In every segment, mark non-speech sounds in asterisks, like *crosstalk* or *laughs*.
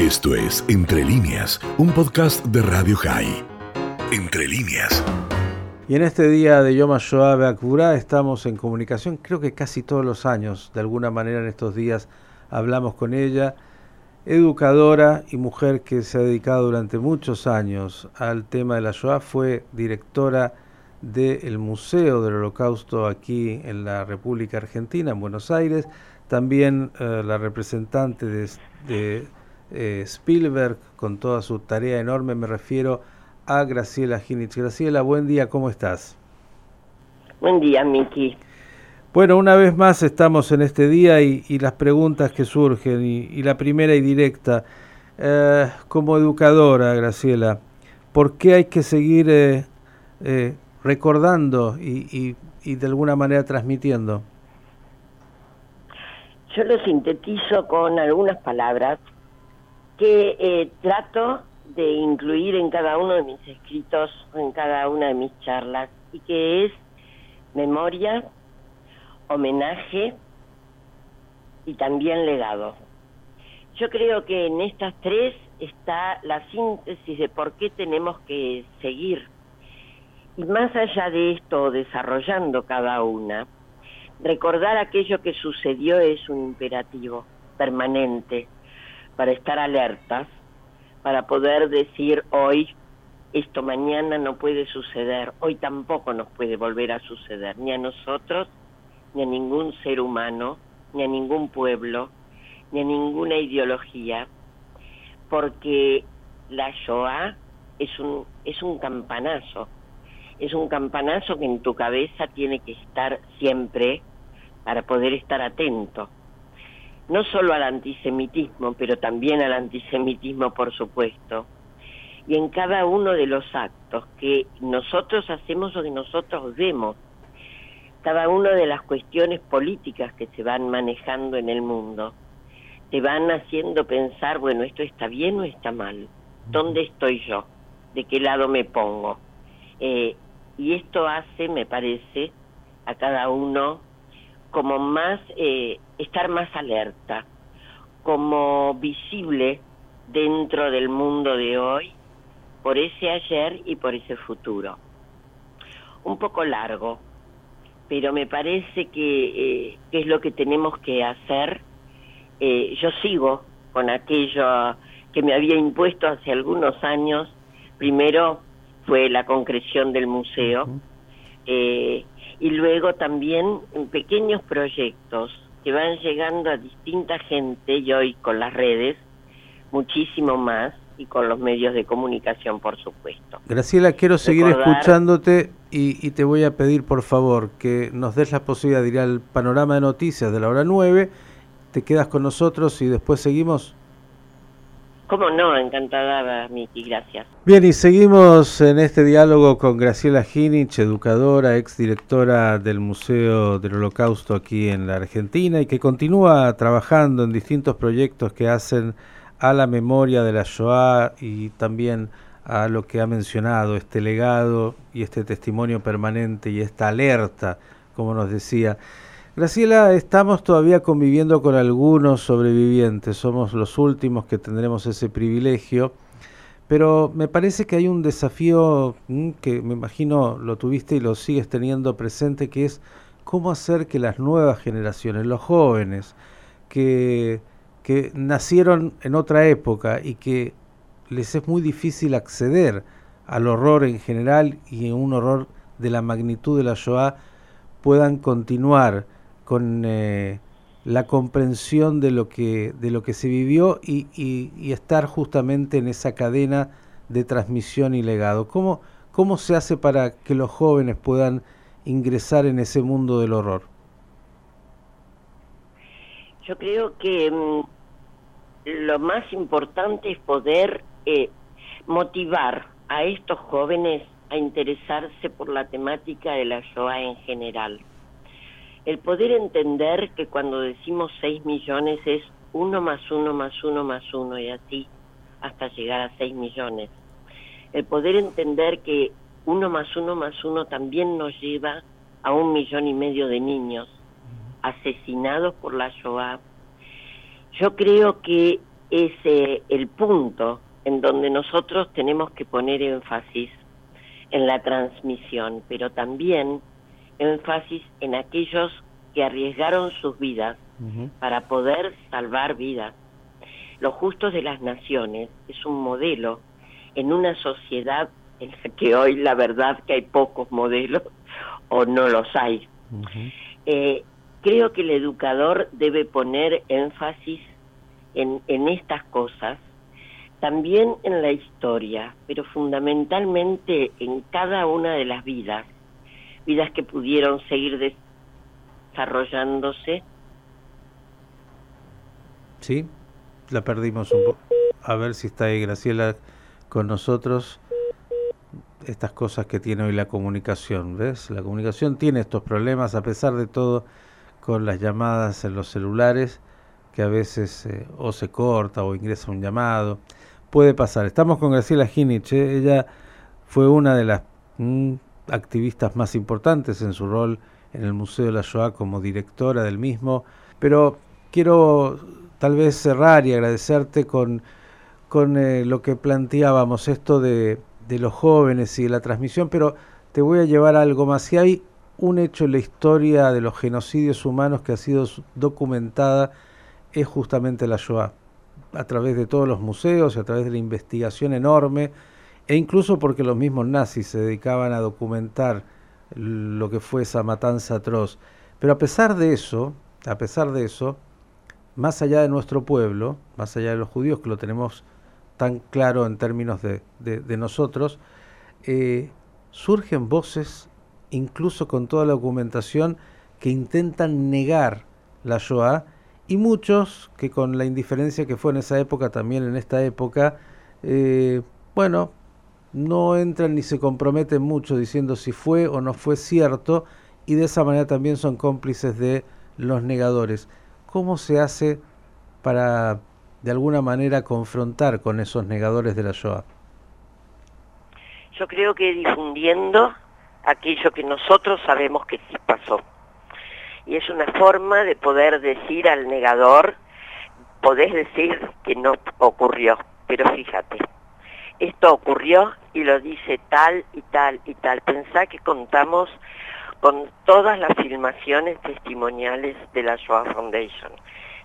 Esto es Entre líneas, un podcast de Radio High. Entre líneas. Y en este día de Yom HaShoah Akbura estamos en comunicación, creo que casi todos los años, de alguna manera en estos días hablamos con ella, educadora y mujer que se ha dedicado durante muchos años al tema de la Shoah, fue directora del Museo del Holocausto aquí en la República Argentina, en Buenos Aires, también eh, la representante de, eh, Spielberg con toda su tarea enorme, me refiero a Graciela Ginich. Graciela, buen día, ¿cómo estás? Buen día, Miki. Bueno, una vez más estamos en este día y, las preguntas que surgen, y, la primera y directa, eh, como educadora, Graciela, ¿por qué hay que seguir recordando y, y de alguna manera transmitiendo? Yo lo sintetizo con algunas palabras que eh, trato de incluir en cada uno de mis escritos, en cada una de mis charlas, y que es memoria, homenaje y también legado. Yo creo que en estas tres está la síntesis de por qué tenemos que seguir. Y más allá de esto, desarrollando cada una, recordar aquello que sucedió es un imperativo permanente para estar alertas, para poder decir hoy, esto mañana no puede suceder, hoy tampoco nos puede volver a suceder, ni a nosotros, ni a ningún ser humano, ni a ningún pueblo, ni a ninguna ideología, porque la Shoah es un, es un campanazo, es un campanazo que en tu cabeza tiene que estar siempre para poder estar atento, no solo al antisemitismo, pero también al antisemitismo, por supuesto, y en cada uno de los actos que nosotros hacemos o que nosotros vemos, cada una de las cuestiones políticas que se van manejando en el mundo, te van haciendo pensar, bueno, esto está bien o está mal, ¿dónde estoy yo? ¿De qué lado me pongo? Eh, y esto hace, me parece, a cada uno como más, eh, estar más alerta, como visible dentro del mundo de hoy, por ese ayer y por ese futuro. Un poco largo, pero me parece que, eh, es lo que tenemos que hacer. Eh, yo sigo con aquello que me había impuesto hace algunos años. Primero fue la concreción del museo y luego también en pequeños proyectos que van llegando a distinta gente y hoy con las redes muchísimo más y con los medios de comunicación por supuesto. Graciela, quiero seguir escuchándote y, y, te voy a pedir por favor que nos des la posibilidad de ir al panorama de noticias de la hora 9, te quedas con nosotros y después seguimos. ¿Cómo no? Encantada, Miki, gracias. Bien, y seguimos en este diálogo con Graciela Ginich, educadora, exdirectora del Museo del Holocausto aquí en la Argentina y que continúa trabajando en distintos proyectos que hacen a la memoria de la Shoah y también a lo que ha mencionado, este legado y este testimonio permanente y esta alerta, como nos decía. Graciela, estamos todavía conviviendo con algunos sobrevivientes, somos los últimos que tendremos ese privilegio, pero me parece que hay un desafío mm, que me imagino lo tuviste y lo sigues teniendo presente, que es cómo hacer que las nuevas generaciones, los jóvenes, que, que nacieron en otra época y que les es muy difícil acceder al horror en general y un horror de la magnitud de la Shoah, puedan continuar con eh, la comprensión de lo que de lo que se vivió y, y, estar justamente en esa cadena de transmisión y legado. ¿Cómo, ¿Cómo se hace para que los jóvenes puedan ingresar en ese mundo del horror? Yo creo que mm, lo más importante es poder eh, motivar a estos jóvenes a interesarse por la temática de la Shoah en general el poder entender que cuando decimos 6 millones es uno más uno más uno más uno y así hasta llegar a 6 millones. El poder entender que uno más uno más uno también nos lleva a un millón y medio de niños asesinados por la Shoah. Yo creo que es el punto en donde nosotros tenemos que poner énfasis en la transmisión, pero también énfasis en aquellos que arriesgaron sus vidas para poder salvar vidas. Los Justos de las Naciones es un modelo en una sociedad en la que hoy la verdad que hay pocos modelos *laughs* o no los hay. Eh, creo que el educador debe poner énfasis en, en estas cosas, también en la historia, pero fundamentalmente en cada una de las vidas, vidas que pudieron seguir desarrollándose. Sí, la perdimos un poco. A ver si está ahí Graciela con nosotros. Estas cosas que tiene hoy la comunicación, ¿ves? La comunicación tiene estos problemas a pesar de todo con las llamadas en los celulares que a veces eh, o se corta o ingresa un llamado. Puede pasar. Estamos con Graciela Ginich. ¿eh? Ella fue una de las mm, activistas más importantes en su rol en el Museo de la Shoah como directora del mismo. Pero quiero tal vez cerrar y agradecerte con, con eh, lo que planteábamos, esto de, de los jóvenes y de la transmisión, pero te voy a llevar a algo más. Si hay un hecho en la historia de los genocidios humanos que ha sido documentada es justamente la Shoah, a través de todos los museos, a través de la investigación enorme, e incluso porque los mismos nazis se dedicaban a documentar lo que fue esa matanza atroz. Pero a pesar de eso, a pesar de eso, más allá de nuestro pueblo, más allá de los judíos, que lo tenemos tan claro en términos de, de, nosotros, eh, surgen voces, incluso con toda la documentación, que intentan negar la Shoah y muchos que con la indiferencia que fue en esa época, también en esta época, eh, bueno, no entran ni se comprometen mucho diciendo si fue o no fue cierto y de esa manera también son cómplices de los negadores. ¿Cómo se hace para de alguna manera confrontar con esos negadores de la Shoah? Yo creo que difundiendo aquello que nosotros sabemos que sí pasó y es una forma de poder decir al negador, podés decir que no ocurrió, pero fíjate, esto ocurrió y lo dice tal y tal y tal. Pensá que contamos con todas las filmaciones testimoniales de la Shoah Foundation,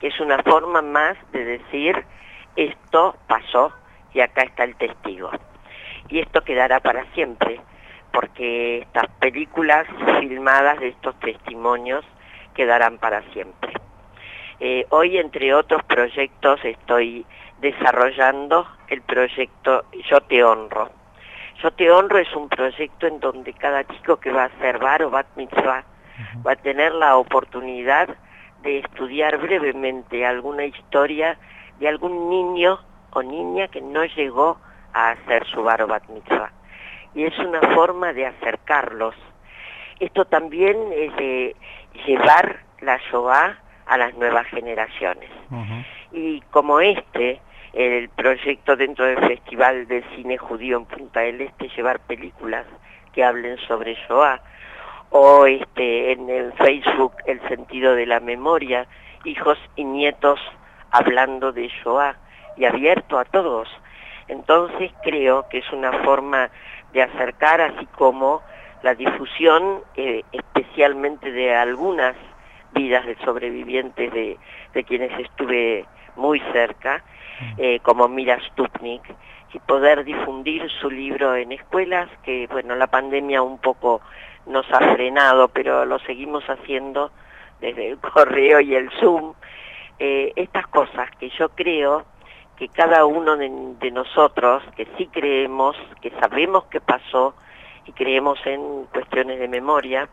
que es una forma más de decir esto pasó y acá está el testigo. Y esto quedará para siempre, porque estas películas filmadas de estos testimonios quedarán para siempre. Eh, hoy, entre otros proyectos, estoy desarrollando el proyecto Yo Te Honro. Yo Te Honro es un proyecto en donde cada chico que va a hacer bar o bat mitzvah va a tener la oportunidad de estudiar brevemente alguna historia de algún niño o niña que no llegó a hacer su bar o bat mitzvah. Y es una forma de acercarlos. Esto también es de llevar la Shoah a las nuevas generaciones. Y como este, el proyecto dentro del Festival de Cine Judío en Punta del Este, llevar películas que hablen sobre Shoah, o este, en el Facebook El sentido de la memoria, hijos y nietos hablando de Shoah y abierto a todos. Entonces creo que es una forma de acercar, así como la difusión eh, especialmente de algunas vidas de sobrevivientes de, quienes estuve muy cerca. Eh, como Mira Stupnik, y poder difundir su libro en escuelas, que bueno, la pandemia un poco nos ha frenado, pero lo seguimos haciendo desde el *laughs* correo y el Zoom. Eh, estas cosas que yo creo que cada uno de nosotros, que sí creemos, que sabemos que pasó, y creemos en cuestiones de memoria,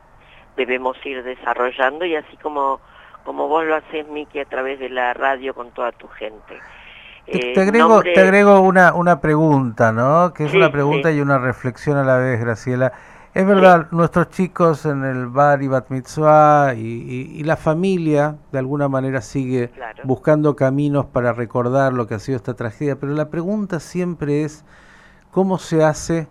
debemos ir desarrollando y así como, como vos lo haces, Miki, a través de la radio con toda tu gente. Te, eh, agrego, te agrego una, una pregunta, ¿no? Que es una pregunta y una reflexión a la vez, Graciela. Es verdad, nuestros chicos en el bar y bat mitzvah y, la familia de alguna manera sigue buscando caminos para recordar lo que ha sido esta tragedia, pero la pregunta siempre es cómo se hace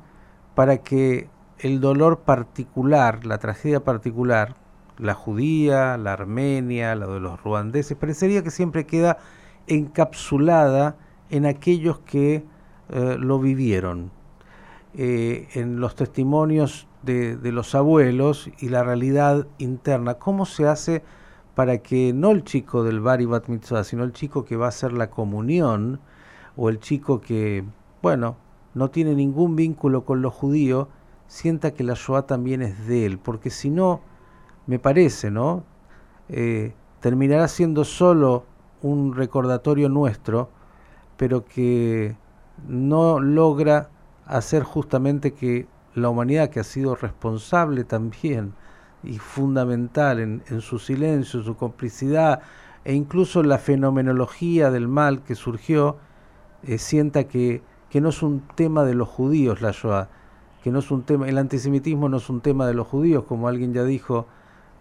para que el dolor particular, la tragedia particular, la judía, la armenia, la de los ruandeses, parecería que siempre queda encapsulada en aquellos que eh, lo vivieron, eh, en los testimonios de, los abuelos y la realidad interna. ¿Cómo se hace para que no el chico del Bari Bat Mitzvah, sino el chico que va a hacer la comunión, o el chico que, bueno, no tiene ningún vínculo con lo judío, sienta que la Shoah también es de él, porque si no, me parece, ¿no? Eh, terminará siendo solo un recordatorio nuestro, pero que no logra hacer justamente que la humanidad que ha sido responsable también y fundamental en, su silencio, su complicidad e incluso la fenomenología del mal que surgió, eh, sienta que, que no es un tema de los judíos la Shoah, que no es un tema, el antisemitismo no es un tema de los judíos, como alguien ya dijo,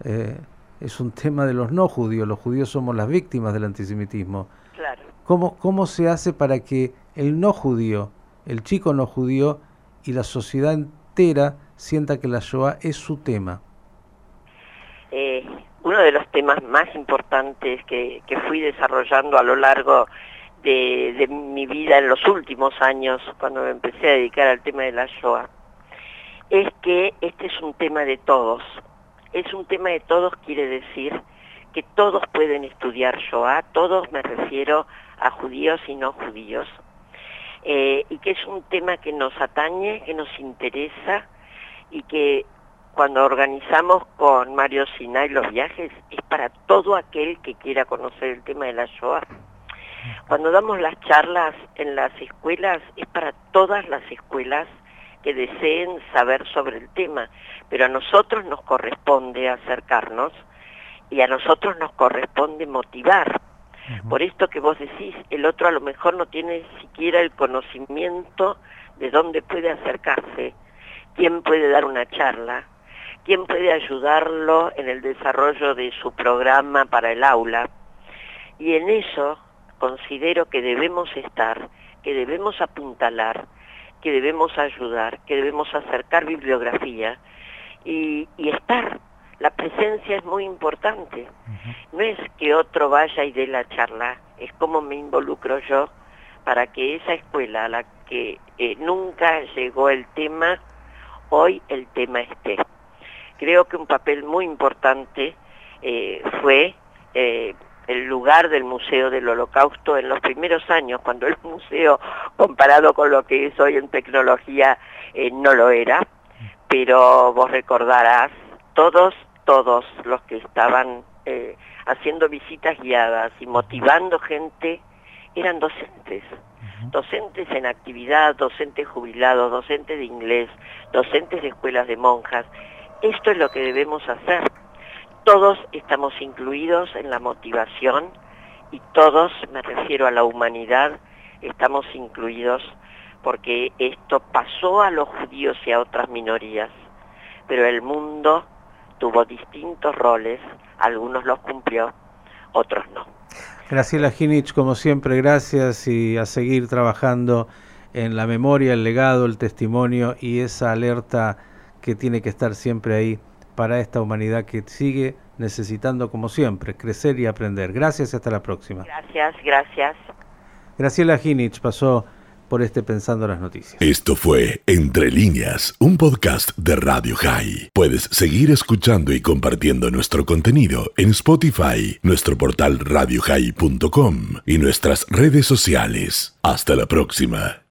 eh, es un tema de los no judíos, los judíos somos las víctimas del antisemitismo. Claro. ¿Cómo, ¿Cómo se hace para que el no judío, el chico no judío y la sociedad entera sienta que la Shoah es su tema? Eh, uno de los temas más importantes que, que fui desarrollando a lo largo de, de, mi vida en los últimos años, cuando me empecé a dedicar al tema de la Shoah, es que este es un tema de todos. Es un tema de todos quiere decir que todos pueden estudiar Shoah, todos me refiero a judíos y no judíos, eh, y que es un tema que nos atañe, que nos interesa y que cuando organizamos con Mario Sinai los viajes es para todo aquel que quiera conocer el tema de la Shoah. Cuando damos las charlas en las escuelas es para todas las escuelas que deseen saber sobre el tema, pero a nosotros nos corresponde acercarnos y a nosotros nos corresponde motivar por esto que vos decís, el otro a lo mejor no tiene siquiera el conocimiento de dónde puede acercarse, quién puede dar una charla, quién puede ayudarlo en el desarrollo de su programa para el aula. Y en eso considero que debemos estar, que debemos apuntalar, que debemos ayudar, que debemos acercar bibliografía y, y estar la presencia es muy importante. No es que otro vaya y dé la charla, es como me involucro yo para que esa escuela a la que eh, nunca llegó el tema, hoy el tema esté. Creo que un papel muy importante eh, fue eh, el lugar del Museo del Holocausto en los primeros años, cuando el *laughs* museo, comparado con lo que es hoy en tecnología, no lo era, pero vos recordarás todos, todos los que estaban eh, haciendo visitas guiadas y motivando gente, eran docentes. Docentes en actividad, docentes jubilados, docentes de inglés, docentes de escuelas de monjas. Esto es lo que debemos hacer. Todos estamos incluidos en la motivación y todos, me refiero a la humanidad, estamos incluidos porque esto pasó a los judíos y a otras minorías, pero el mundo tuvo distintos roles, algunos los cumplió, otros no. Graciela Ginich, como siempre, gracias y a seguir trabajando en la memoria, el legado, el testimonio y esa alerta que tiene que estar siempre ahí para esta humanidad que sigue necesitando, como siempre, crecer y aprender. Gracias y hasta la próxima. Gracias, gracias. Graciela Ginich pasó por este Pensando las Noticias. Esto fue Entre líneas, un podcast de Radio High. Puedes seguir escuchando y compartiendo nuestro contenido en Spotify, nuestro portal radiohigh.com y nuestras redes sociales. Hasta la próxima.